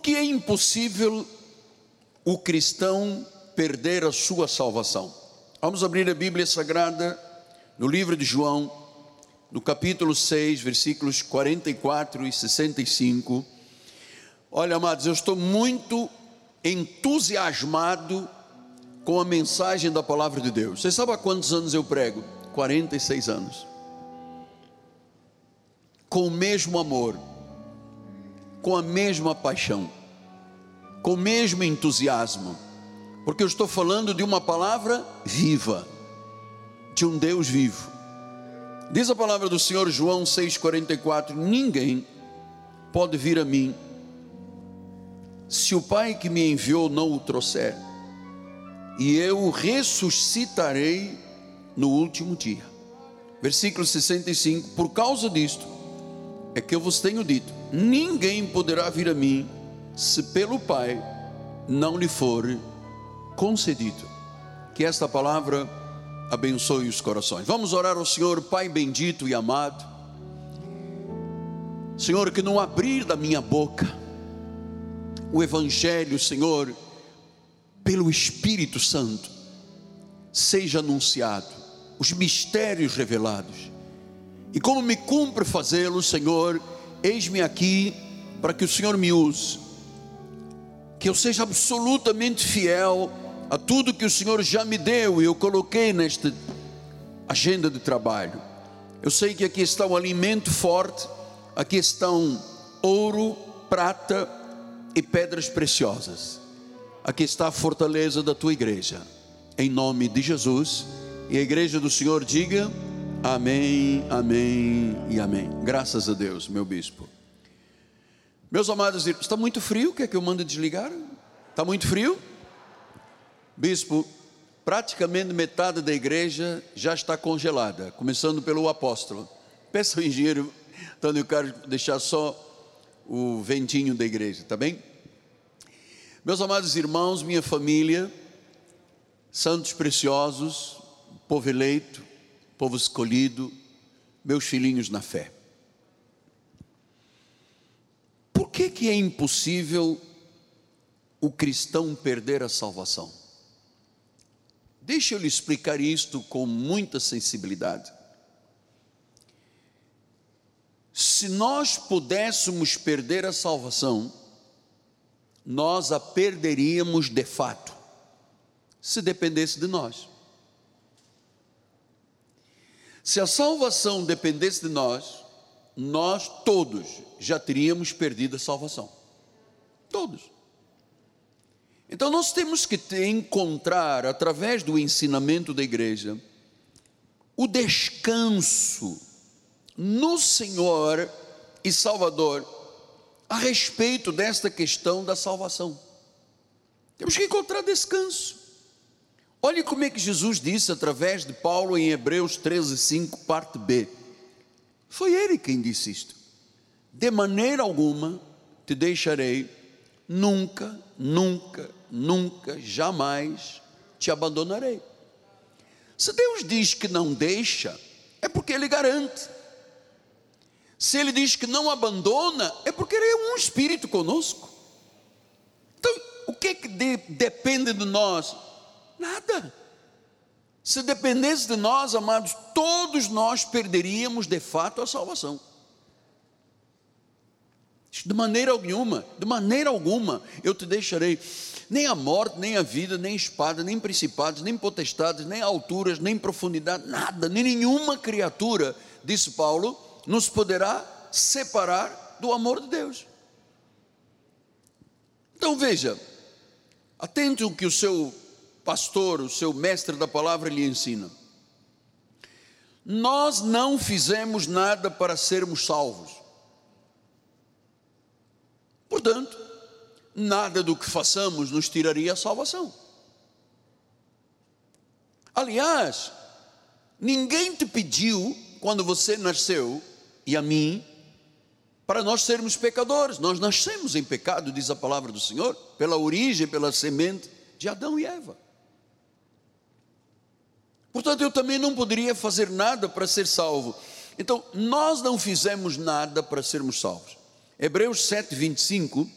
Porque é impossível o cristão perder a sua salvação. Vamos abrir a Bíblia Sagrada no livro de João, no capítulo 6, versículos 44 e 65. Olha, amados, eu estou muito entusiasmado com a mensagem da palavra de Deus. Você sabe há quantos anos eu prego? 46 anos. Com o mesmo amor, com a mesma paixão, com o mesmo entusiasmo, porque eu estou falando de uma palavra viva, de um Deus vivo. Diz a palavra do Senhor João 6,44: Ninguém pode vir a mim, se o Pai que me enviou não o trouxer, e eu o ressuscitarei no último dia. Versículo 65: Por causa disto, é que eu vos tenho dito: ninguém poderá vir a mim, se pelo Pai não lhe for concedido. Que esta palavra abençoe os corações. Vamos orar ao Senhor, Pai bendito e amado. Senhor, que no abrir da minha boca, o Evangelho, Senhor, pelo Espírito Santo, seja anunciado, os mistérios revelados. E como me cumpre fazê-lo, Senhor, eis-me aqui para que o Senhor me use, que eu seja absolutamente fiel a tudo que o Senhor já me deu e eu coloquei nesta agenda de trabalho. Eu sei que aqui está um alimento forte, aqui estão ouro, prata e pedras preciosas. Aqui está a fortaleza da tua igreja. Em nome de Jesus. E a igreja do Senhor diga: Amém, Amém e Amém. Graças a Deus, meu bispo. Meus amados, está muito frio? Quer que eu mande desligar? Está muito frio? Bispo, praticamente metade da igreja já está congelada, começando pelo apóstolo. Peça ao engenheiro Antônio Carlos deixar só o ventinho da igreja, tá bem? Meus amados irmãos, minha família, santos preciosos, povo eleito, povo escolhido, meus filhinhos na fé. Por que, que é impossível o cristão perder a salvação? Deixa eu lhe explicar isto com muita sensibilidade. Se nós pudéssemos perder a salvação, nós a perderíamos de fato, se dependesse de nós. Se a salvação dependesse de nós, nós todos já teríamos perdido a salvação. Todos. Então nós temos que encontrar, através do ensinamento da igreja, o descanso no Senhor e Salvador a respeito desta questão da salvação. Temos que encontrar descanso. Olhe como é que Jesus disse através de Paulo em Hebreus 13, 5, parte B. Foi ele quem disse isto. De maneira alguma te deixarei, nunca, nunca, nunca, jamais te abandonarei. Se Deus diz que não deixa, é porque Ele garante. Se Ele diz que não abandona, é porque Ele é um Espírito conosco. Então, o que, é que de, depende de nós? Nada. Se dependesse de nós, amados, todos nós perderíamos de fato a salvação. De maneira alguma, de maneira alguma, eu te deixarei nem a morte, nem a vida, nem espada, nem principados, nem potestades, nem alturas, nem profundidade, nada, nem nenhuma criatura, disse Paulo, nos poderá separar do amor de Deus. Então veja, atente o que o seu pastor, o seu mestre da palavra lhe ensina. Nós não fizemos nada para sermos salvos. Portanto, nada do que façamos nos tiraria a salvação. Aliás, ninguém te pediu, quando você nasceu, e a mim, para nós sermos pecadores. Nós nascemos em pecado, diz a palavra do Senhor, pela origem, pela semente de Adão e Eva. Portanto, eu também não poderia fazer nada para ser salvo. Então, nós não fizemos nada para sermos salvos. Hebreus 7, 25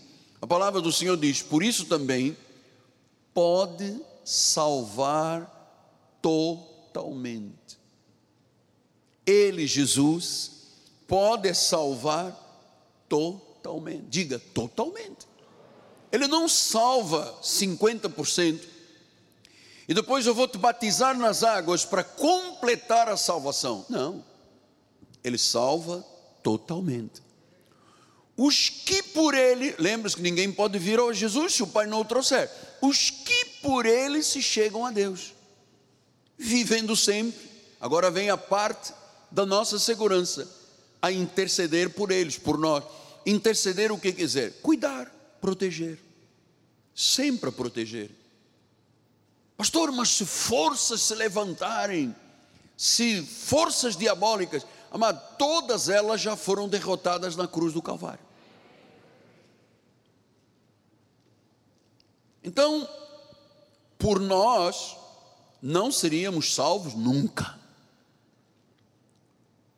A palavra do Senhor diz: por isso também pode salvar totalmente. Ele, Jesus, pode salvar totalmente. Diga totalmente. Ele não salva 50%. E depois eu vou te batizar nas águas para completar a salvação. Não. Ele salva totalmente. Os que por ele, lembra-se que ninguém pode vir ao Jesus se o Pai não o trouxer. Os que por ele se chegam a Deus, vivendo sempre. Agora vem a parte da nossa segurança, a interceder por eles, por nós. Interceder o que quiser, cuidar, proteger, sempre a proteger. Pastor, mas se forças se levantarem, se forças diabólicas, amado, todas elas já foram derrotadas na cruz do Calvário. Então, por nós, não seríamos salvos nunca.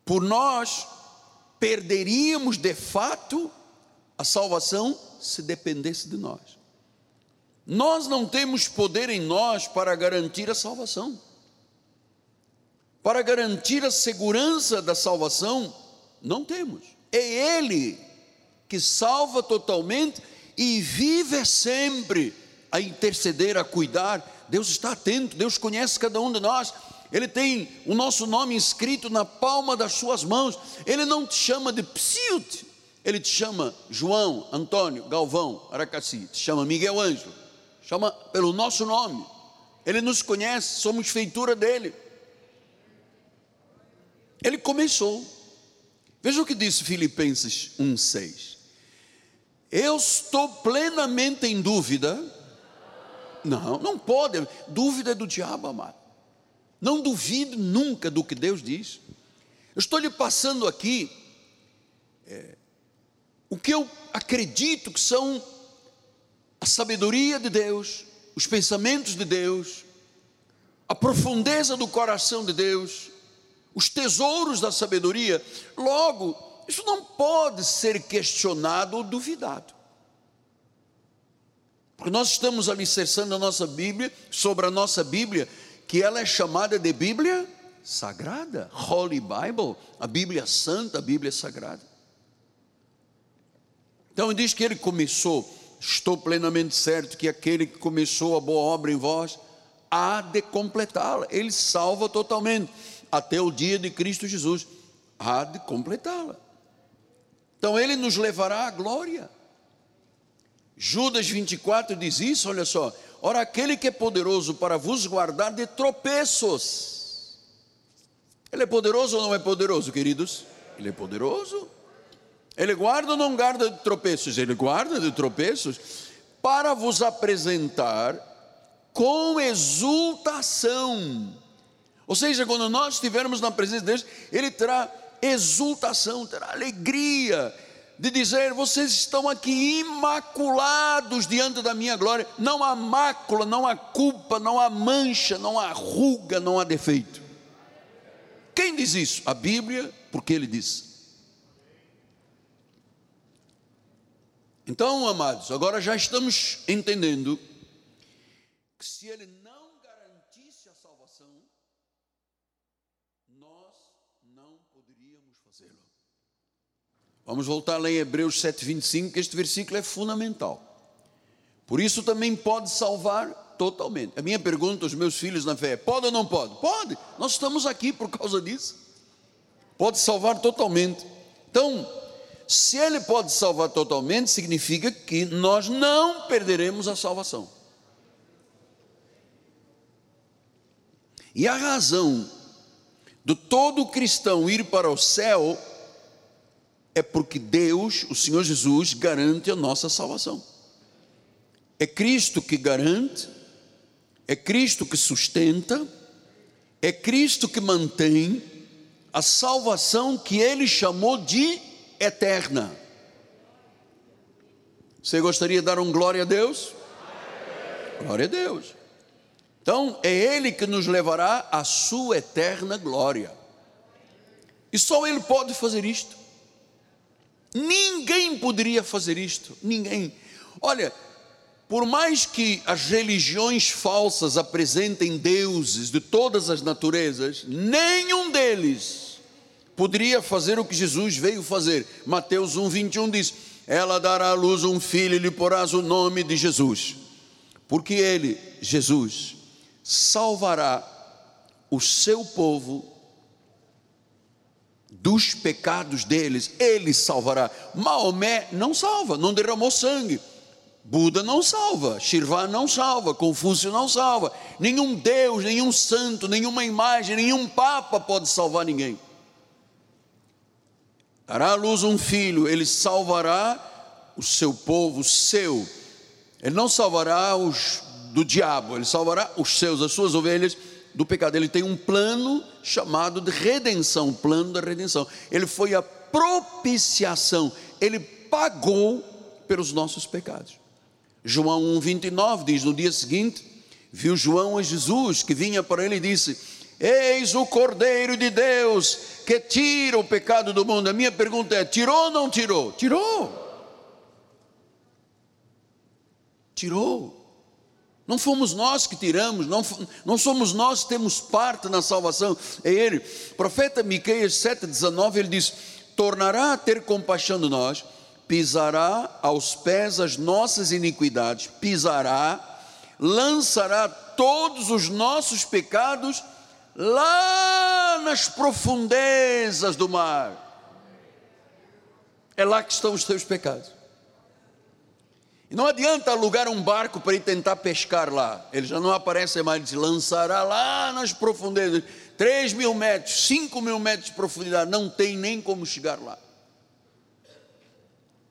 Por nós, perderíamos de fato a salvação se dependesse de nós. Nós não temos poder em nós para garantir a salvação. Para garantir a segurança da salvação, não temos. É Ele que salva totalmente e vive sempre a interceder, a cuidar. Deus está atento, Deus conhece cada um de nós. Ele tem o nosso nome escrito na palma das suas mãos. Ele não te chama de psiut, ele te chama João, Antônio, Galvão, Aracaci, te chama Miguel Ângelo chama pelo nosso nome. Ele nos conhece, somos feitura dele. Ele começou. Veja o que disse Filipenses 1:6. Eu estou plenamente em dúvida. Não, não pode. Dúvida é do diabo, amado. Não duvide nunca do que Deus diz. Eu estou lhe passando aqui é, o que eu acredito que são a sabedoria de Deus, os pensamentos de Deus, a profundeza do coração de Deus, os tesouros da sabedoria, logo, isso não pode ser questionado ou duvidado. Porque nós estamos alicerçando a nossa Bíblia, sobre a nossa Bíblia, que ela é chamada de Bíblia Sagrada, Holy Bible, a Bíblia Santa, a Bíblia Sagrada. Então diz que ele começou estou plenamente certo que aquele que começou a boa obra em vós há de completá-la. Ele salva totalmente até o dia de Cristo Jesus. Há de completá-la. Então ele nos levará à glória. Judas 24 diz isso, olha só. Ora, aquele que é poderoso para vos guardar de tropeços. Ele é poderoso ou não é poderoso, queridos? Ele é poderoso. Ele guarda ou não guarda de tropeços? Ele guarda de tropeços para vos apresentar com exultação. Ou seja, quando nós estivermos na presença de Deus, Ele terá exultação, terá alegria de dizer: vocês estão aqui imaculados diante da minha glória. Não há mácula, não há culpa, não há mancha, não há ruga, não há defeito. Quem diz isso? A Bíblia, porque Ele diz. Então, amados, agora já estamos entendendo que se ele não garantisse a salvação, nós não poderíamos fazê-lo. Vamos voltar lá em Hebreus 7,25, que este versículo é fundamental. Por isso também pode salvar totalmente. A minha pergunta aos meus filhos na fé é: pode ou não pode? Pode, nós estamos aqui por causa disso. Pode salvar totalmente. Então, se Ele pode salvar totalmente, significa que nós não perderemos a salvação. E a razão de todo cristão ir para o céu é porque Deus, o Senhor Jesus, garante a nossa salvação. É Cristo que garante, é Cristo que sustenta, é Cristo que mantém a salvação que Ele chamou de eterna. Você gostaria de dar um glória a Deus? Glória a Deus. Então, é Ele que nos levará à sua eterna glória. E só Ele pode fazer isto. Ninguém poderia fazer isto, ninguém. Olha, por mais que as religiões falsas apresentem deuses de todas as naturezas, nenhum deles poderia fazer o que Jesus veio fazer. Mateus 1, 21 diz: Ela dará à luz um filho e lhe porás o nome de Jesus, porque ele, Jesus, salvará o seu povo dos pecados deles, ele salvará. Maomé não salva, não derramou sangue. Buda não salva, Shirvá não salva, Confúcio não salva, nenhum Deus, nenhum santo, nenhuma imagem, nenhum Papa pode salvar ninguém. Dará à luz um filho, ele salvará o seu povo, o seu. Ele não salvará os do diabo, ele salvará os seus, as suas ovelhas do pecado. Ele tem um plano chamado de redenção, plano da redenção. Ele foi a propiciação, ele pagou pelos nossos pecados. João 1,29 diz: No dia seguinte, viu João a Jesus que vinha para ele e disse: Eis o Cordeiro de Deus que tira o pecado do mundo. A minha pergunta é: tirou ou não tirou? Tirou. Tirou. Não fomos nós que tiramos, não, não somos nós que temos parte na salvação, é Ele. O profeta Miqueias 7,19, ele diz: Tornará a ter compaixão de nós pisará aos pés as nossas iniquidades, pisará, lançará todos os nossos pecados lá nas profundezas do mar. É lá que estão os teus pecados. E não adianta alugar um barco para ir tentar pescar lá. Ele já não aparece mais, ele diz, lançará lá nas profundezas, 3 mil metros, 5 mil metros de profundidade, não tem nem como chegar lá.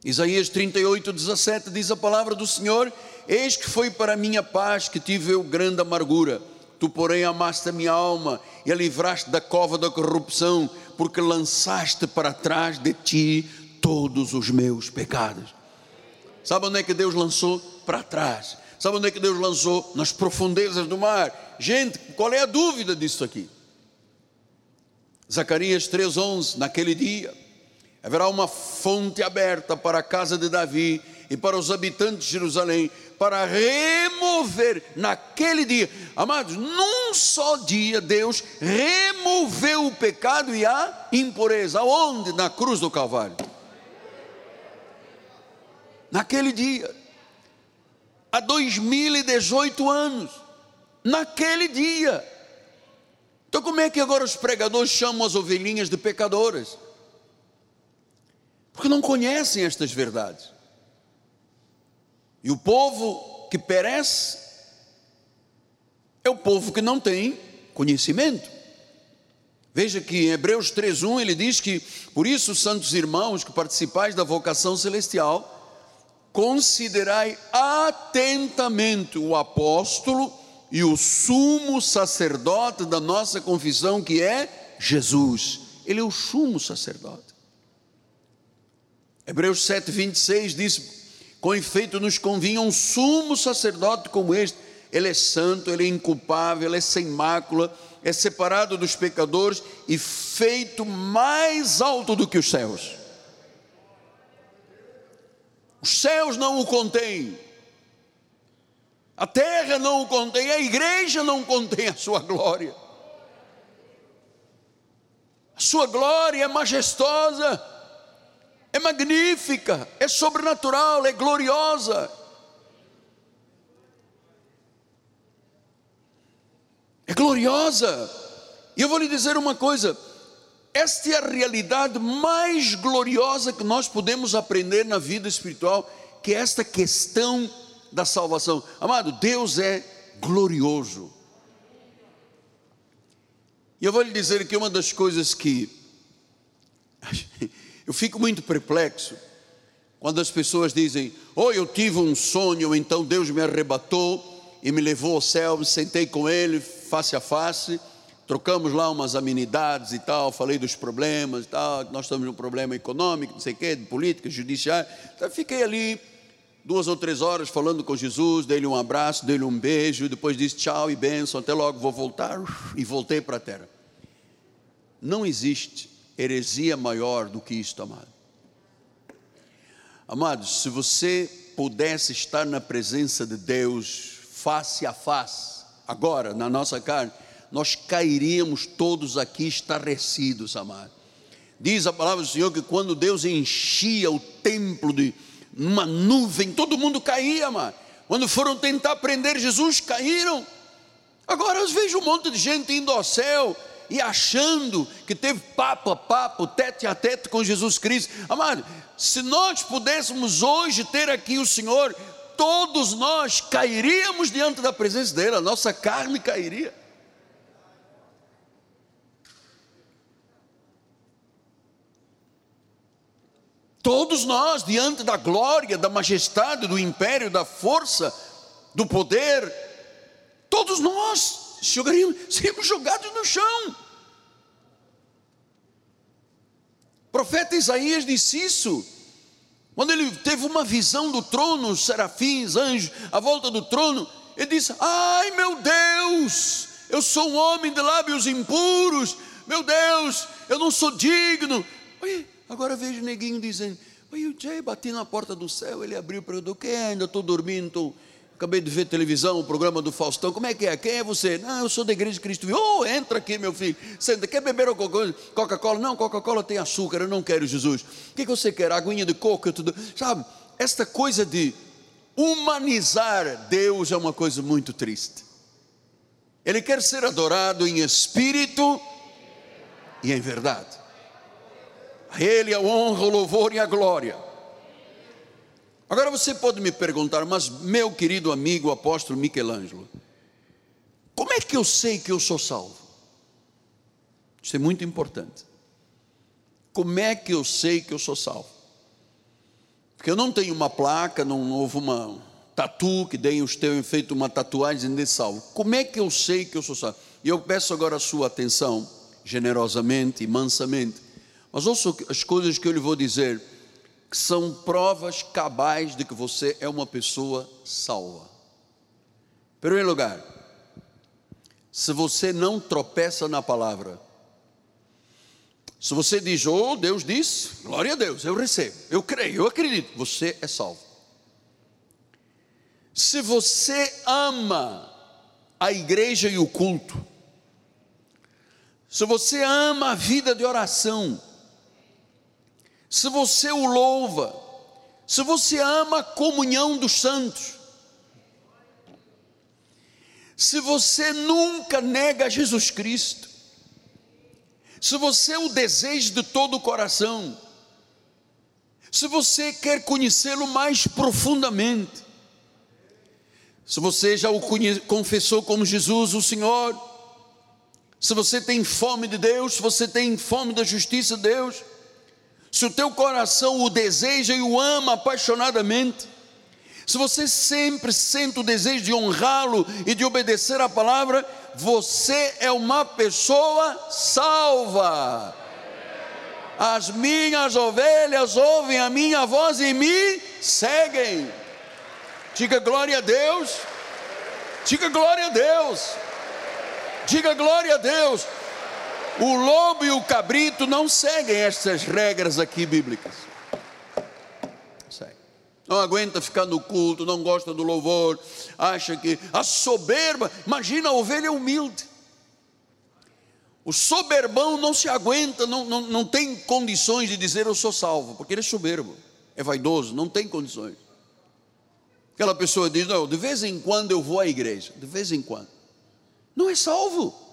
Isaías 38, 17 diz a palavra do Senhor: Eis que foi para minha paz que tive eu grande amargura. Tu, porém, amaste a minha alma e a livraste da cova da corrupção, porque lançaste para trás de ti todos os meus pecados. Sabe onde é que Deus lançou? Para trás. Sabe onde é que Deus lançou? Nas profundezas do mar. Gente, qual é a dúvida disso aqui? Zacarias 3,11, naquele dia haverá uma fonte aberta para a casa de Davi e para os habitantes de Jerusalém, para remover naquele dia, amados, num só dia, Deus removeu o pecado e a impureza. Aonde? Na cruz do Calvário. Naquele dia, há 2018 anos, naquele dia. Então, como é que agora os pregadores chamam as ovelhinhas de pecadoras? porque não conhecem estas verdades. E o povo que perece é o povo que não tem conhecimento. Veja que em Hebreus 3:1 ele diz que por isso, santos irmãos que participais da vocação celestial, considerai atentamente o apóstolo e o sumo sacerdote da nossa confissão, que é Jesus. Ele é o sumo sacerdote. Hebreus 7, 26 diz: Com efeito nos convinha um sumo sacerdote como este, ele é santo, ele é inculpável, ele é sem mácula, é separado dos pecadores e feito mais alto do que os céus. Os céus não o contêm, a terra não o contém, a igreja não contém a sua glória. A sua glória é majestosa é magnífica, é sobrenatural, é gloriosa. É gloriosa. E eu vou lhe dizer uma coisa: esta é a realidade mais gloriosa que nós podemos aprender na vida espiritual, que é esta questão da salvação. Amado, Deus é glorioso. E eu vou lhe dizer que uma das coisas que Eu fico muito perplexo quando as pessoas dizem: Oh, eu tive um sonho, então Deus me arrebatou e me levou ao céu, sentei com Ele face a face, trocamos lá umas amenidades e tal, falei dos problemas e tal, nós estamos num problema econômico, não sei o quê, de política, judiciária. Então fiquei ali duas ou três horas falando com Jesus, dei-lhe um abraço, dei-lhe um beijo, depois disse tchau e bênção, até logo, vou voltar, e voltei para a terra. Não existe heresia maior do que isto, amado. Amados, se você pudesse estar na presença de Deus face a face, agora, na nossa carne, nós cairíamos todos aqui estarrecidos, amados. Diz a palavra do Senhor que quando Deus enchia o templo de uma nuvem, todo mundo caía, amados. Quando foram tentar prender Jesus, caíram. Agora eu vejo um monte de gente indo ao céu e achando que teve papo a papo, tete a tete com Jesus Cristo. Amado, se nós pudéssemos hoje ter aqui o Senhor, todos nós cairíamos diante da presença dele, a nossa carne cairia. Todos nós, diante da glória, da majestade, do império, da força, do poder, todos nós seríamos jogados no chão. O profeta Isaías disse isso. Quando ele teve uma visão do trono, serafins, anjos, à volta do trono, ele disse: Ai meu Deus, eu sou um homem de lábios impuros, meu Deus, eu não sou digno. Agora vejo o neguinho dizendo: Oi, o Jay bati na porta do céu, ele abriu para eu, quem é? Ainda estou dormindo, acabei de ver televisão, o programa do Faustão, como é que é? Quem é você? Não, eu sou da igreja de Cristo. Oh, entra aqui, meu filho, senta, quer beber Coca-Cola? Não, Coca-Cola tem açúcar, eu não quero Jesus. O que, você quer? Aguinha de coco? Tudo. Sabe, esta coisa de humanizar Deus é uma coisa muito triste. Ele quer ser adorado em espírito e em verdade. A Ele a honra, o louvor e a glória. Agora você pode me perguntar, mas meu querido amigo apóstolo Michelangelo, como é que eu sei que eu sou salvo? Isso é muito importante. Como é que eu sei que eu sou salvo? Porque eu não tenho uma placa, não houve uma tatu que deem os teus feito uma tatuagem de salvo. Como é que eu sei que eu sou salvo? E eu peço agora a sua atenção, generosamente e mansamente. Mas ouça as coisas que eu lhe vou dizer, são provas cabais de que você é uma pessoa salva. Em primeiro lugar, se você não tropeça na palavra, se você diz, oh, Deus disse, glória a Deus, eu recebo, eu creio, eu acredito, você é salvo. Se você ama a igreja e o culto, se você ama a vida de oração, se você o louva, se você ama a comunhão dos santos, se você nunca nega Jesus Cristo, se você o deseja de todo o coração, se você quer conhecê-lo mais profundamente, se você já o confessou como Jesus, o Senhor, se você tem fome de Deus, se você tem fome da justiça de Deus, se o teu coração o deseja e o ama apaixonadamente, se você sempre sente o desejo de honrá-lo e de obedecer à palavra, você é uma pessoa salva. As minhas ovelhas ouvem a minha voz e me seguem. Diga glória a Deus. Diga glória a Deus. Diga glória a Deus. O lobo e o cabrito não seguem estas regras aqui bíblicas. Não aguenta ficar no culto, não gosta do louvor, acha que a soberba, imagina a ovelha humilde. O soberbão não se aguenta, não, não, não tem condições de dizer eu sou salvo, porque ele é soberbo, é vaidoso, não tem condições. Aquela pessoa diz: Não, de vez em quando eu vou à igreja, de vez em quando. Não é salvo.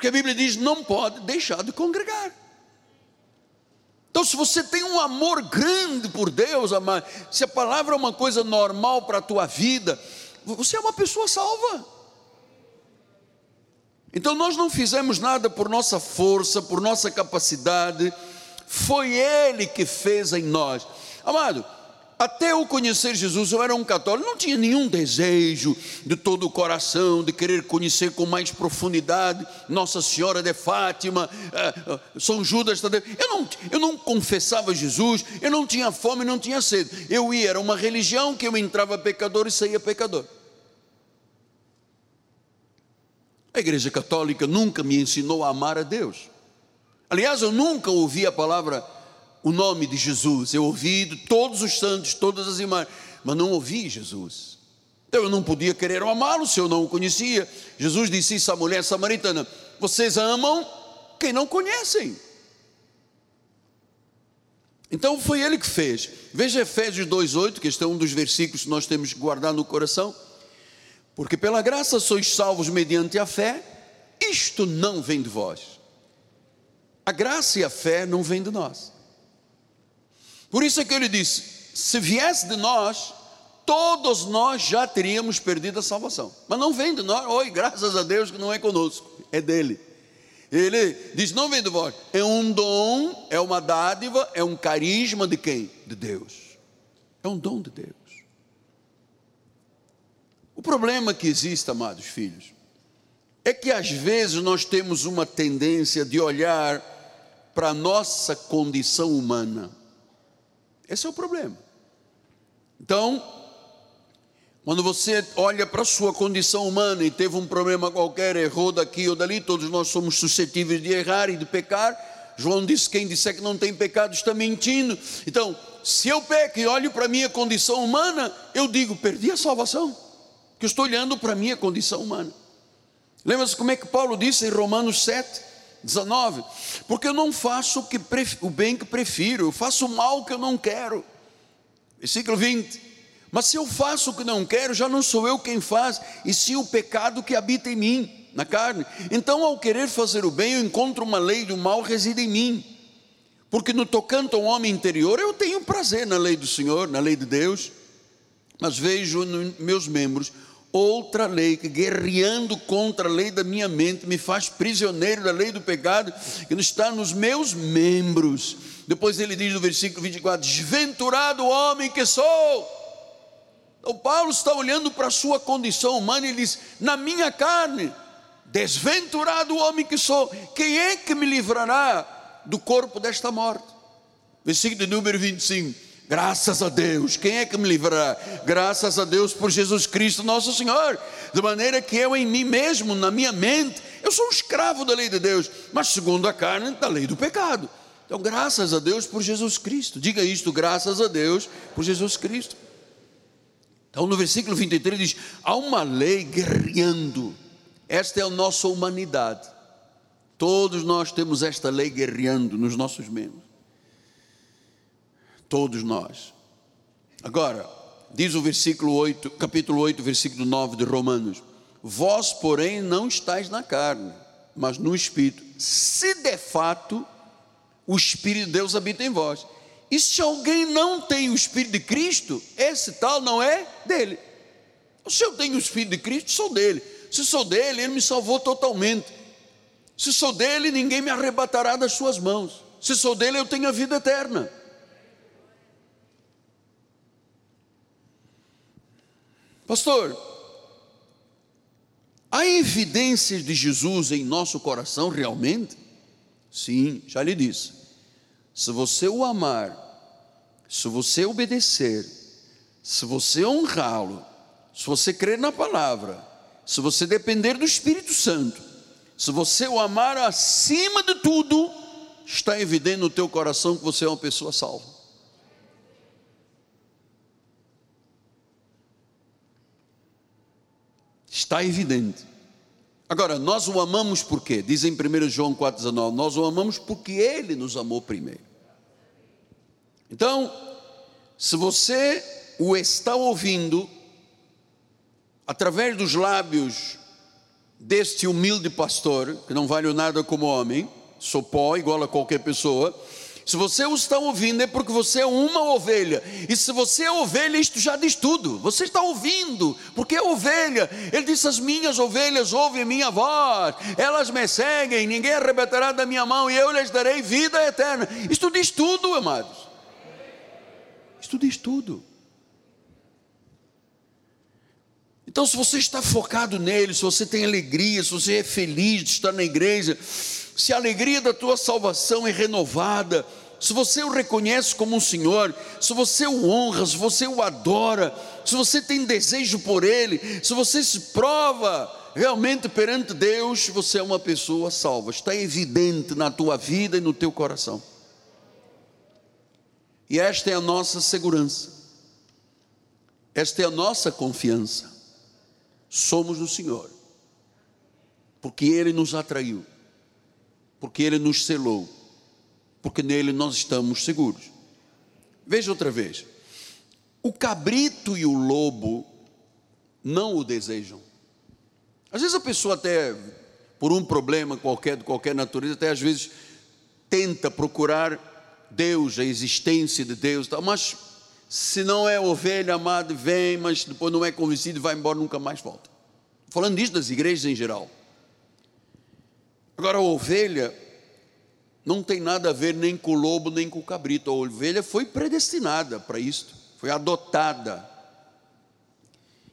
Porque a Bíblia diz: não pode deixar de congregar. Então, se você tem um amor grande por Deus, amado, se a palavra é uma coisa normal para a tua vida, você é uma pessoa salva. Então, nós não fizemos nada por nossa força, por nossa capacidade, foi Ele que fez em nós. Amado, até eu conhecer Jesus, eu era um católico, não tinha nenhum desejo de todo o coração de querer conhecer com mais profundidade Nossa Senhora de Fátima, eh, eh, São Judas Tadeu. Eu não, eu não confessava Jesus, eu não tinha fome, não tinha sede. Eu ia, era uma religião que eu entrava pecador e saía pecador. A Igreja Católica nunca me ensinou a amar a Deus. Aliás, eu nunca ouvi a palavra o nome de Jesus, eu ouvi de todos os santos, todas as imagens, mas não ouvi Jesus. Então eu não podia querer amá-lo se eu não o conhecia. Jesus disse isso à mulher samaritana: Vocês amam quem não conhecem. Então foi ele que fez. Veja Efésios 2,8, que este é um dos versículos que nós temos que guardar no coração. Porque pela graça sois salvos mediante a fé, isto não vem de vós. A graça e a fé não vêm de nós. Por isso é que ele disse: se viesse de nós, todos nós já teríamos perdido a salvação. Mas não vem de nós, oi, graças a Deus que não é conosco, é dele. Ele diz: não vem de vós, é um dom, é uma dádiva, é um carisma de quem? De Deus. É um dom de Deus. O problema que existe, amados filhos, é que às vezes nós temos uma tendência de olhar para a nossa condição humana esse é o problema. Então, quando você olha para a sua condição humana e teve um problema qualquer, errou daqui ou dali, todos nós somos suscetíveis de errar e de pecar. João disse: quem disser que não tem pecado está mentindo. Então, se eu peco e olho para a minha condição humana, eu digo: perdi a salvação, que eu estou olhando para a minha condição humana. Lembra-se como é que Paulo disse em Romanos 7? 19, porque eu não faço o, que o bem que prefiro, eu faço o mal que eu não quero. Versículo 20. Mas se eu faço o que não quero, já não sou eu quem faz, e sim o pecado que habita em mim, na carne. Então, ao querer fazer o bem, eu encontro uma lei do mal reside em mim. Porque no tocante ao homem interior, eu tenho prazer na lei do Senhor, na lei de Deus, mas vejo nos meus membros outra lei que guerreando contra a lei da minha mente me faz prisioneiro da lei do pecado que não está nos meus membros. Depois ele diz no versículo 24: Desventurado homem que sou. Então Paulo está olhando para a sua condição humana e diz: Na minha carne, desventurado homem que sou, quem é que me livrará do corpo desta morte? Versículo número 25 Graças a Deus, quem é que me livrará? Graças a Deus por Jesus Cristo, nosso Senhor. De maneira que eu, em mim mesmo, na minha mente, eu sou um escravo da lei de Deus, mas segundo a carne, da lei do pecado. Então, graças a Deus por Jesus Cristo. Diga isto, graças a Deus por Jesus Cristo. Então, no versículo 23 diz: há uma lei guerreando. Esta é a nossa humanidade. Todos nós temos esta lei guerreando nos nossos membros. Todos nós. Agora, diz o versículo 8, capítulo 8, versículo 9 de Romanos: Vós, porém, não estáis na carne, mas no espírito, se de fato o espírito de Deus habita em vós. E se alguém não tem o espírito de Cristo, esse tal não é dele. Se eu tenho o espírito de Cristo, sou dele. Se sou dele, ele me salvou totalmente. Se sou dele, ninguém me arrebatará das suas mãos. Se sou dele, eu tenho a vida eterna. Pastor, há evidências de Jesus em nosso coração realmente? Sim, já lhe disse. Se você o amar, se você obedecer, se você honrá-lo, se você crer na palavra, se você depender do Espírito Santo, se você o amar acima de tudo, está evidente no teu coração que você é uma pessoa salva. Está evidente. Agora, nós o amamos por quê? Diz em 1 João 4,19: Nós o amamos porque Ele nos amou primeiro. Então, se você o está ouvindo, através dos lábios deste humilde pastor, que não vale nada como homem, sou pó igual a qualquer pessoa, se você o está ouvindo, é porque você é uma ovelha. E se você é ovelha, isto já diz tudo. Você está ouvindo, porque é ovelha. Ele disse: As minhas ovelhas ouvem minha voz, elas me seguem, ninguém arrebatará da minha mão, e eu lhes darei vida eterna. Isto diz tudo, amados. Isto diz tudo. Então, se você está focado nele, se você tem alegria, se você é feliz de estar na igreja, se a alegria da tua salvação é renovada, se você o reconhece como um Senhor, se você o honra, se você o adora, se você tem desejo por Ele, se você se prova realmente perante Deus, você é uma pessoa salva, está evidente na tua vida e no teu coração. E esta é a nossa segurança, esta é a nossa confiança. Somos do Senhor, porque Ele nos atraiu, porque Ele nos selou, porque nele nós estamos seguros. Veja outra vez: o cabrito e o lobo não o desejam. Às vezes a pessoa até por um problema qualquer de qualquer natureza, até às vezes tenta procurar Deus, a existência de Deus, mas se não é ovelha amada, vem, mas depois não é convencido e vai embora, nunca mais volta. Falando disso das igrejas em geral. Agora, a ovelha não tem nada a ver nem com o lobo, nem com o cabrito. A ovelha foi predestinada para isto, foi adotada.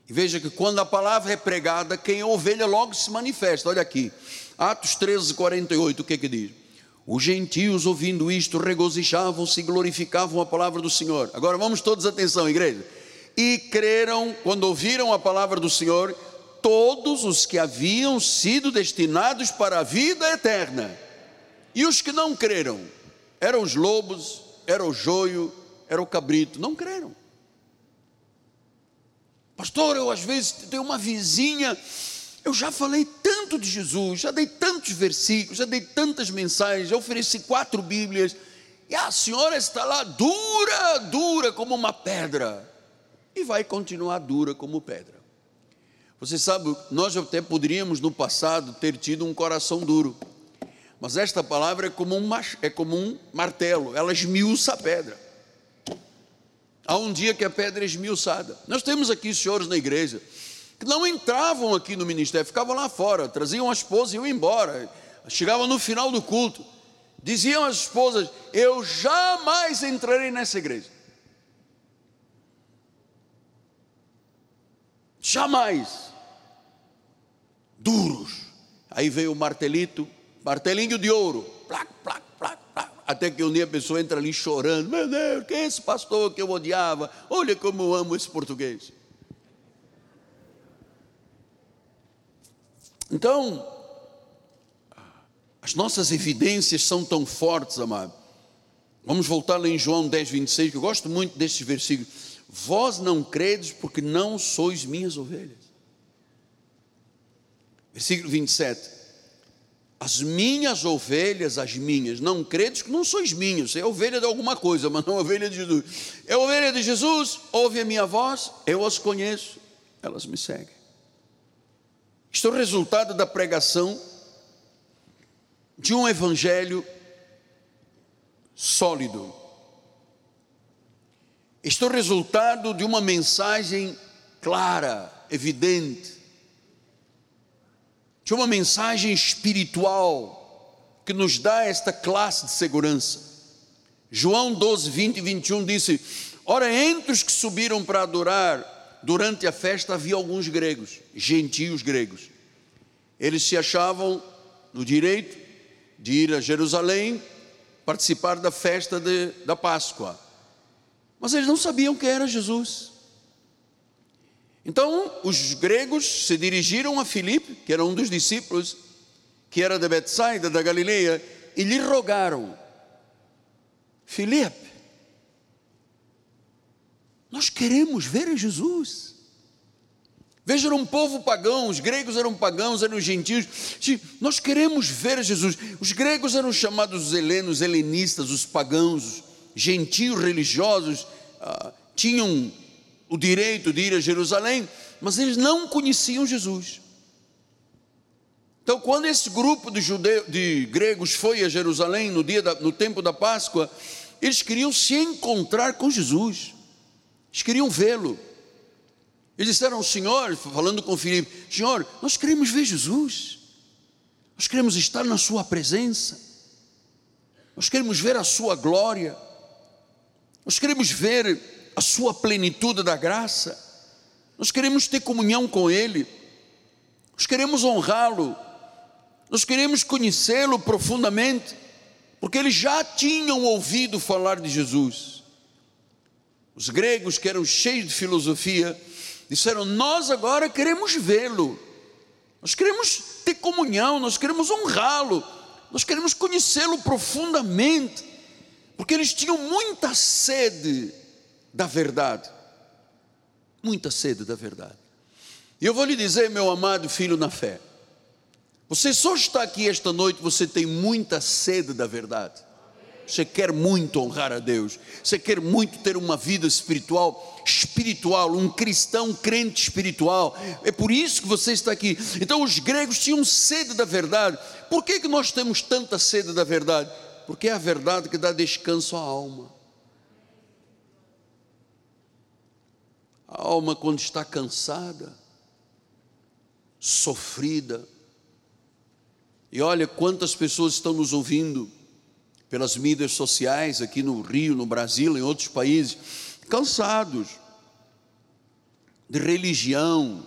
E veja que quando a palavra é pregada, quem é ovelha logo se manifesta. Olha aqui, Atos 13, 48, o que é que diz? Os gentios, ouvindo isto, regozijavam-se e glorificavam a palavra do Senhor. Agora vamos todos atenção, igreja. E creram, quando ouviram a palavra do Senhor, todos os que haviam sido destinados para a vida eterna. E os que não creram, eram os lobos, era o joio, era o cabrito, não creram. Pastor, eu às vezes tenho uma vizinha eu já falei tanto de Jesus, já dei tantos versículos, já dei tantas mensagens, já ofereci quatro Bíblias, e a senhora está lá dura, dura como uma pedra, e vai continuar dura como pedra. Você sabe, nós até poderíamos no passado ter tido um coração duro, mas esta palavra é como um, é como um martelo, ela esmiuça a pedra. Há um dia que a pedra é esmiuçada. Nós temos aqui senhores na igreja que não entravam aqui no ministério, ficavam lá fora, traziam a esposa e iam embora. Chegavam no final do culto, diziam às esposas: Eu jamais entrarei nessa igreja. Jamais. Duros. Aí veio o martelito, martelinho de ouro, plac, plac, plac, plac. Até que um dia a pessoa entra ali chorando: Meu Deus, quem é esse pastor que eu odiava? Olha como eu amo esse português. Então, as nossas evidências são tão fortes, amado. Vamos voltar lá em João 10, 26, que eu gosto muito destes versículos. Vós não credes porque não sois minhas ovelhas. Versículo 27. As minhas ovelhas, as minhas, não credes que não sois minhas, é ovelha de alguma coisa, mas não ovelha de Jesus. É ovelha de Jesus, ouve a minha voz, eu as conheço, elas me seguem. Isto é o resultado da pregação de um evangelho sólido. Isto é o resultado de uma mensagem clara, evidente, de uma mensagem espiritual que nos dá esta classe de segurança. João 12, 20 e 21 disse: Ora, entre os que subiram para adorar durante a festa havia alguns gregos, gentios gregos. Eles se achavam no direito de ir a Jerusalém participar da festa de, da Páscoa. Mas eles não sabiam quem era Jesus. Então, os gregos se dirigiram a Filipe, que era um dos discípulos, que era de Betsaida, da Galileia, e lhe rogaram: Filipe, nós queremos ver Jesus. Veja, era um povo pagão, os gregos eram pagãos, eram gentios. Nós queremos ver Jesus. Os gregos eram chamados os helenos, helenistas, os pagãos, gentios religiosos, ah, tinham o direito de ir a Jerusalém, mas eles não conheciam Jesus. Então, quando esse grupo de, judeu, de gregos foi a Jerusalém no, dia da, no tempo da Páscoa, eles queriam se encontrar com Jesus. Eles queriam vê-lo. Eles disseram ao Senhor, falando com Filipe: Senhor, nós queremos ver Jesus, nós queremos estar na Sua presença, nós queremos ver a Sua glória, nós queremos ver a Sua plenitude da graça, nós queremos ter comunhão com Ele, nós queremos honrá-lo, nós queremos conhecê-lo profundamente, porque eles já tinham ouvido falar de Jesus. Os gregos, que eram cheios de filosofia, disseram: Nós agora queremos vê-lo, nós queremos ter comunhão, nós queremos honrá-lo, nós queremos conhecê-lo profundamente. Porque eles tinham muita sede da verdade. Muita sede da verdade. E eu vou lhe dizer, meu amado filho na fé, você só está aqui esta noite, você tem muita sede da verdade. Você quer muito honrar a Deus. Você quer muito ter uma vida espiritual, espiritual, um cristão crente espiritual. É por isso que você está aqui. Então os gregos tinham sede da verdade. Por que, que nós temos tanta sede da verdade? Porque é a verdade que dá descanso à alma. A alma, quando está cansada, sofrida, e olha quantas pessoas estão nos ouvindo pelas mídias sociais aqui no Rio, no Brasil, em outros países, cansados de religião.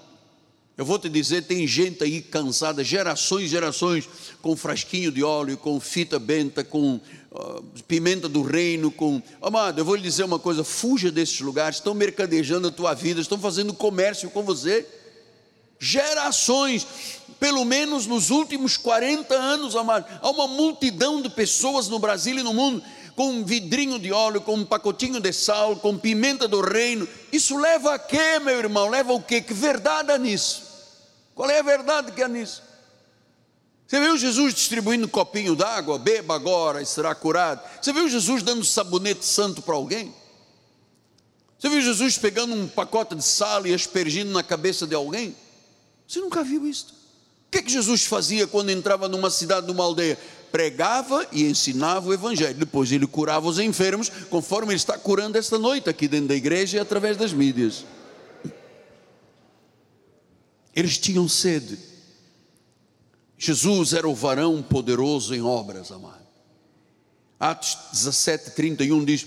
Eu vou te dizer, tem gente aí cansada, gerações gerações, com frasquinho de óleo, com fita benta, com uh, pimenta do reino, com. Amado, eu vou lhe dizer uma coisa: fuja desses lugares, estão mercadejando a tua vida, estão fazendo comércio com você. Gerações, pelo menos nos últimos 40 anos, amado, há uma multidão de pessoas no Brasil e no mundo com um vidrinho de óleo, com um pacotinho de sal, com pimenta do reino. Isso leva a quê, meu irmão? Leva o quê? Que verdade há nisso? Qual é a verdade que há nisso? Você viu Jesus distribuindo um copinho d'água? Beba agora e será curado. Você viu Jesus dando sabonete santo para alguém? Você viu Jesus pegando um pacote de sal e aspergindo na cabeça de alguém? Você nunca viu isso? O que, é que Jesus fazia quando entrava numa cidade, numa aldeia? Pregava e ensinava o Evangelho. Depois ele curava os enfermos, conforme ele está curando esta noite aqui dentro da igreja e através das mídias. Eles tinham sede. Jesus era o varão poderoso em obras, amado. Atos 17, 31 diz: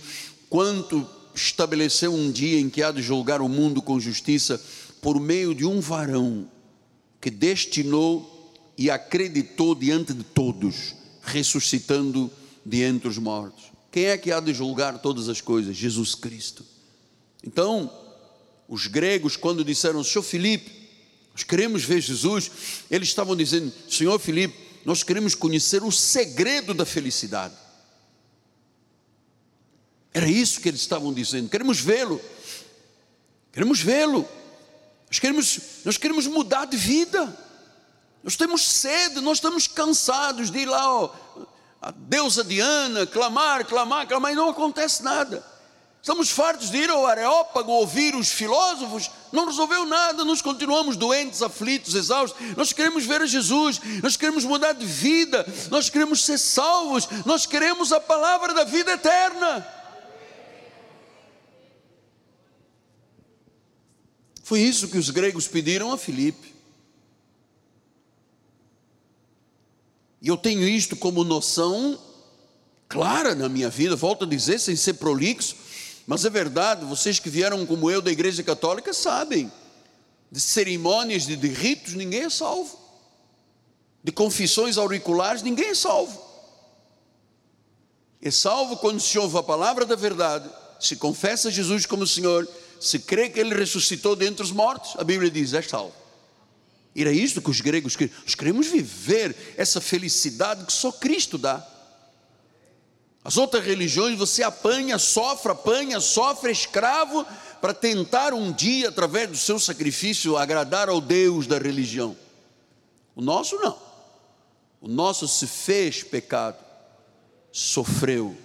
Quanto estabeleceu um dia em que há de julgar o mundo com justiça por meio de um varão que destinou e acreditou diante de todos, ressuscitando de entre os mortos. Quem é que há de julgar todas as coisas? Jesus Cristo. Então, os gregos, quando disseram, Senhor Filipe, nós queremos ver Jesus, eles estavam dizendo, Senhor Filipe, nós queremos conhecer o segredo da felicidade. Era isso que eles estavam dizendo, queremos vê-lo, queremos vê-lo. Nós queremos, nós queremos mudar de vida. Nós temos sede, nós estamos cansados de ir lá, ó, a deusa Diana, clamar, clamar, clamar, e não acontece nada. Estamos fartos de ir ao Areópago ouvir os filósofos, não resolveu nada, nós continuamos doentes, aflitos, exaustos. Nós queremos ver a Jesus, nós queremos mudar de vida, nós queremos ser salvos, nós queremos a palavra da vida eterna. Foi isso que os gregos pediram a Filipe. E eu tenho isto como noção clara na minha vida, volto a dizer, sem ser prolixo, mas é verdade, vocês que vieram como eu da Igreja Católica sabem, de cerimônias, de, de ritos, ninguém é salvo, de confissões auriculares, ninguém é salvo. É salvo quando se ouve a palavra da verdade, se confessa Jesus como Senhor se crê que ele ressuscitou dentre os mortos, a Bíblia diz: é salvo. Era isto que os gregos queriam. Nós queremos viver essa felicidade que só Cristo dá. As outras religiões você apanha, sofre, apanha, sofre, escravo, para tentar um dia, através do seu sacrifício, agradar ao Deus da religião. O nosso não. O nosso se fez pecado, sofreu,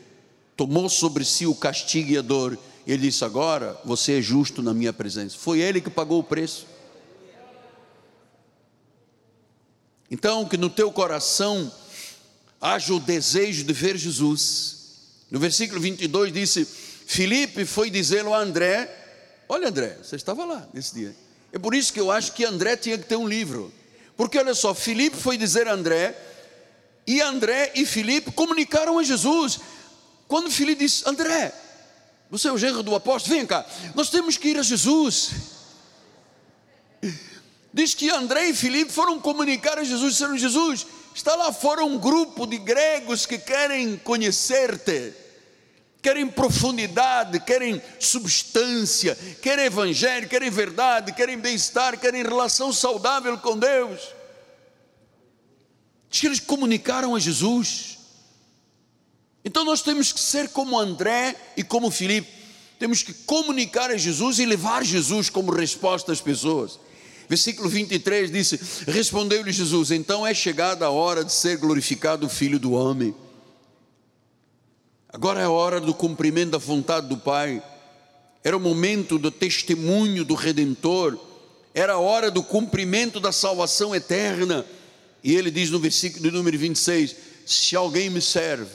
tomou sobre si o castigo e a dor ele disse: Agora você é justo na minha presença. Foi ele que pagou o preço. Então, que no teu coração haja o desejo de ver Jesus. No versículo 22 disse: Filipe foi dizê-lo a André. Olha, André, você estava lá nesse dia. É por isso que eu acho que André tinha que ter um livro. Porque olha só, Filipe foi dizer a André, e André e Filipe comunicaram a Jesus. Quando Filipe disse: André, você é o genro do apóstolo, vem cá, nós temos que ir a Jesus. Diz que André e Filipe foram comunicar a Jesus, disseram: Jesus, está lá fora um grupo de gregos que querem conhecer-te, querem profundidade, querem substância, querem evangelho, querem verdade, querem bem-estar, querem relação saudável com Deus. Diz que eles comunicaram a Jesus. Então nós temos que ser como André e como Filipe, temos que comunicar a Jesus e levar Jesus como resposta às pessoas. Versículo 23 disse: Respondeu-lhe Jesus: Então é chegada a hora de ser glorificado o Filho do Homem. Agora é a hora do cumprimento da vontade do Pai. Era o momento do testemunho do Redentor. Era a hora do cumprimento da salvação eterna. E ele diz no versículo de número 26: Se alguém me serve,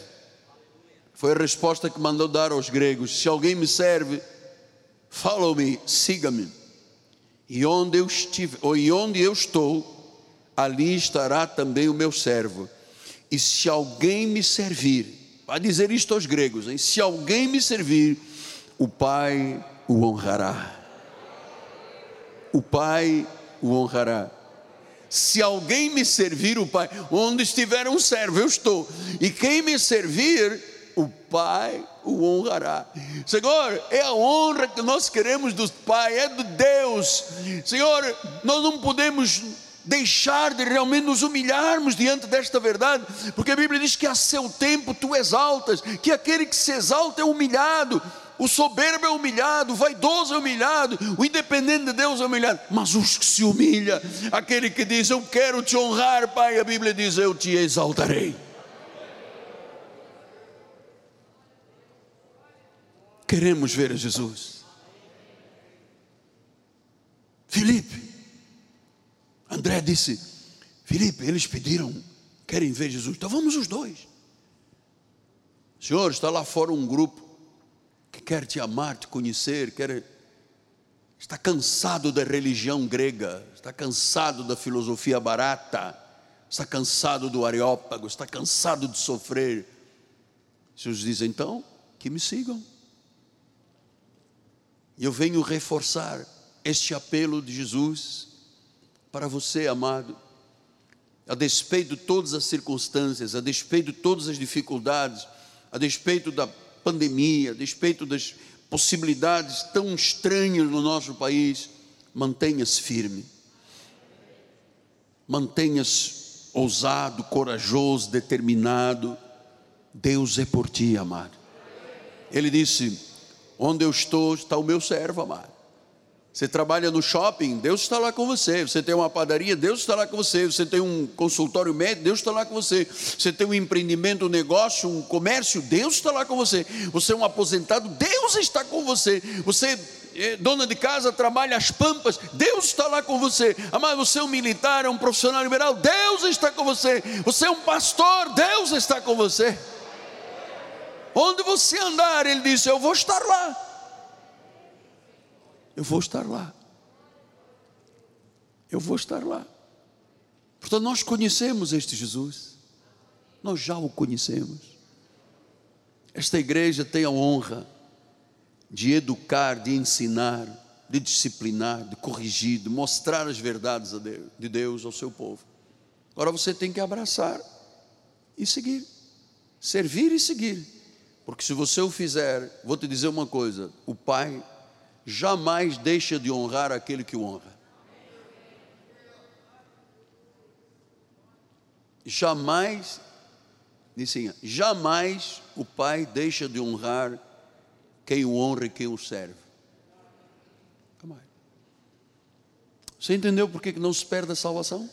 foi a resposta que mandou dar aos gregos: Se alguém me serve, follow-me, siga-me. E onde eu estiver, ou e onde eu estou, ali estará também o meu servo. E se alguém me servir, vai dizer isto aos gregos, hein? se alguém me servir, o Pai o honrará. O Pai o honrará. Se alguém me servir, o Pai, onde estiver um servo, eu estou. E quem me servir, o Pai o honrará. Senhor, é a honra que nós queremos do Pai, é de Deus. Senhor, nós não podemos deixar de realmente nos humilharmos diante desta verdade, porque a Bíblia diz que a seu tempo tu exaltas, que aquele que se exalta é humilhado. O soberbo é humilhado, o vaidoso é humilhado, o independente de Deus é humilhado, mas os que se humilha, aquele que diz: Eu quero te honrar, Pai, a Bíblia diz: Eu te exaltarei. Queremos ver Jesus. Felipe, André disse: Felipe, eles pediram, querem ver Jesus, então vamos os dois. Senhor, está lá fora um grupo que quer te amar, te conhecer, quer está cansado da religião grega, está cansado da filosofia barata, está cansado do areópago, está cansado de sofrer. Jesus diz então que me sigam. E eu venho reforçar este apelo de Jesus para você, amado, a despeito de todas as circunstâncias, a despeito de todas as dificuldades, a despeito da pandemia, a despeito das possibilidades tão estranhas no nosso país, mantenha-se firme, mantenha-se ousado, corajoso, determinado. Deus é por ti, amado. Ele disse: Onde eu estou, está o meu servo, amado. Você trabalha no shopping, Deus está lá com você. Você tem uma padaria, Deus está lá com você. Você tem um consultório médico, Deus está lá com você. Você tem um empreendimento, um negócio, um comércio, Deus está lá com você. Você é um aposentado, Deus está com você. Você é dona de casa, trabalha as pampas, Deus está lá com você. Amado, você é um militar, é um profissional liberal, Deus está com você. Você é um pastor, Deus está com você. Onde você andar, ele disse: Eu vou estar lá eu vou estar lá. Eu vou estar lá. Portanto, nós conhecemos este Jesus, nós já o conhecemos. Esta igreja tem a honra de educar, de ensinar, de disciplinar, de corrigir, de mostrar as verdades de Deus ao seu povo. Agora você tem que abraçar e seguir, servir e seguir, porque se você o fizer, vou te dizer uma coisa: o Pai jamais deixa de honrar aquele que o honra. Jamais, disse assim, jamais o Pai deixa de honrar quem o honra e quem o serve. Você entendeu por que não se perde a salvação?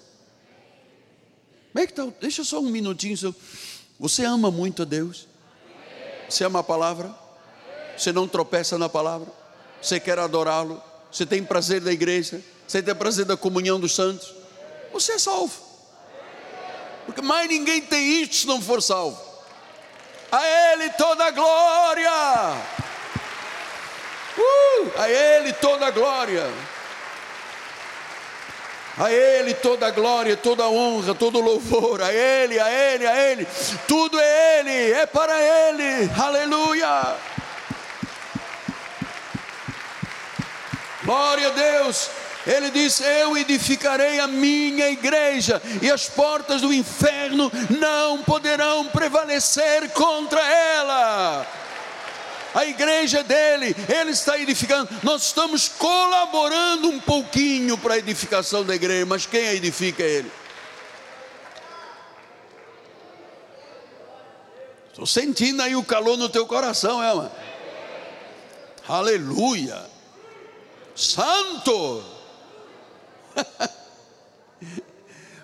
Como é que está? Deixa só um minutinho. Você ama muito a Deus? Você ama a palavra? Você não tropeça na palavra? Você quer adorá-lo? Você tem prazer da igreja? Você tem prazer da comunhão dos santos? Você é salvo. Porque mais ninguém tem isto se não for salvo. A Ele toda a glória. Uh, a Ele toda a glória. A Ele toda a glória, toda a honra, todo o louvor. A Ele, a Ele, a Ele. Tudo é Ele, é para Ele. Aleluia. Glória a Deus. Ele diz: Eu edificarei a minha igreja, e as portas do inferno não poderão prevalecer contra ela. A igreja é dele, ele está edificando. Nós estamos colaborando um pouquinho para a edificação da igreja, mas quem a edifica é ele. Estou sentindo aí o calor no teu coração, é, mano? Aleluia. Santo.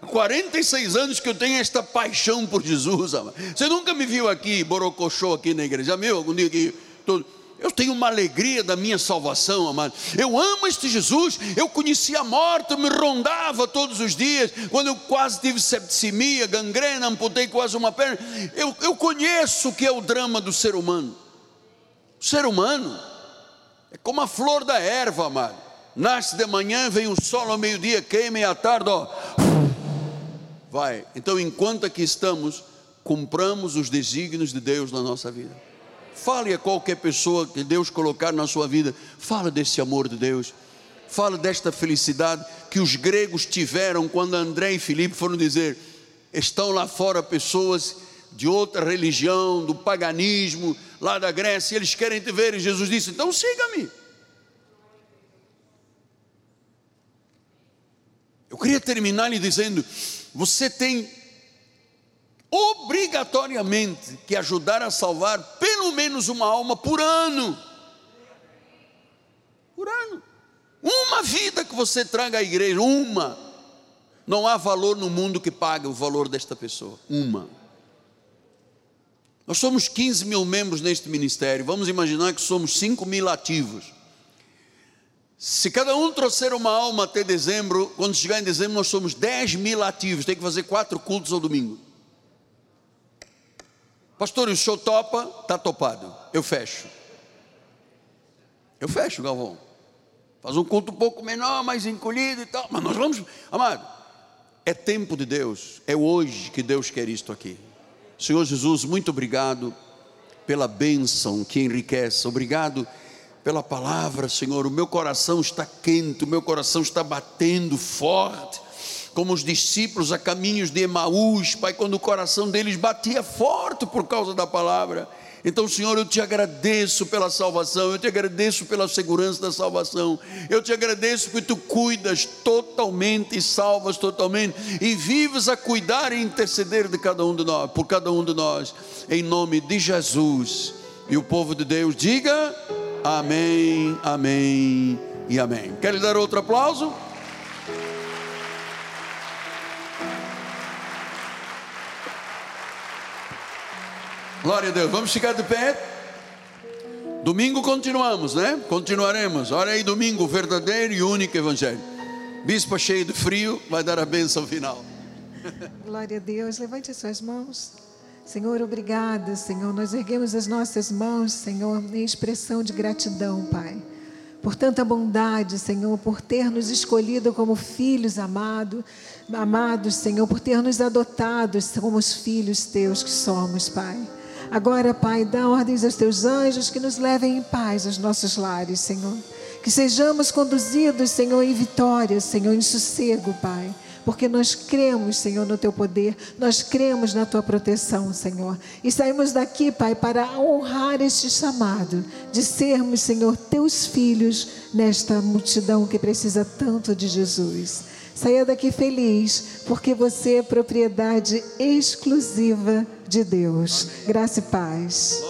46 anos que eu tenho esta paixão por Jesus. Amado. Você nunca me viu aqui, borocochô, aqui na igreja? Meu, algum dia aqui. Todo. Eu tenho uma alegria da minha salvação, amado. Eu amo este Jesus. Eu conhecia a morte, me rondava todos os dias. Quando eu quase tive septicemia, gangrena, amputei quase uma perna. Eu, eu conheço o que é o drama do ser humano. O ser humano é como a flor da erva, amado. Nasce de manhã, vem o sol ao meio-dia, queima e à tarde, ó. Vai. Então, enquanto aqui estamos, cumpramos os desígnios de Deus na nossa vida. Fale a qualquer pessoa que Deus colocar na sua vida, fala desse amor de Deus. Fala desta felicidade que os gregos tiveram quando André e Filipe foram dizer: estão lá fora pessoas de outra religião, do paganismo, lá da Grécia, eles querem te ver. E Jesus disse: então siga-me. Eu queria terminar lhe dizendo: você tem obrigatoriamente que ajudar a salvar pelo menos uma alma por ano. Por ano. Uma vida que você traga à igreja, uma. Não há valor no mundo que pague o valor desta pessoa. Uma. Nós somos 15 mil membros neste ministério. Vamos imaginar que somos 5 mil ativos. Se cada um trouxer uma alma até dezembro, quando chegar em dezembro, nós somos 10 mil ativos. Tem que fazer quatro cultos ao domingo. Pastor, o senhor topa? Está topado. Eu fecho. Eu fecho, Galvão. Faz um culto um pouco menor, mais encolhido e tal. Mas nós vamos, amado, é tempo de Deus. É hoje que Deus quer isto aqui. Senhor Jesus, muito obrigado pela bênção que enriquece, obrigado pela palavra, Senhor. O meu coração está quente, o meu coração está batendo forte, como os discípulos a caminhos de Emaús, Pai, quando o coração deles batia forte por causa da palavra. Então, Senhor, eu te agradeço pela salvação, eu te agradeço pela segurança da salvação, eu te agradeço que tu cuidas totalmente e salvas totalmente e vives a cuidar e interceder de cada um de nós, por cada um de nós, em nome de Jesus. E o povo de Deus diga amém, amém e amém. Quer lhe dar outro aplauso? Glória a Deus. Vamos ficar de pé. Domingo continuamos, né? Continuaremos. Olha aí, domingo, o verdadeiro e único evangelho. Bispo cheio de frio, vai dar a bênção final. Glória a Deus. Levante as suas mãos. Senhor, obrigada, Senhor. Nós erguemos as nossas mãos, Senhor, em expressão de gratidão, Pai. Por tanta bondade, Senhor, por ter nos escolhido como filhos amados, amados, Senhor, por ter nos adotado como os filhos teus que somos, Pai. Agora, Pai, dá ordens aos teus anjos que nos levem em paz aos nossos lares, Senhor. Que sejamos conduzidos, Senhor, em vitória, Senhor, em sossego, Pai. Porque nós cremos, Senhor, no teu poder, nós cremos na tua proteção, Senhor. E saímos daqui, Pai, para honrar este chamado de sermos, Senhor, teus filhos nesta multidão que precisa tanto de Jesus. Saia daqui feliz, porque você é propriedade exclusiva de Deus. Graça e paz.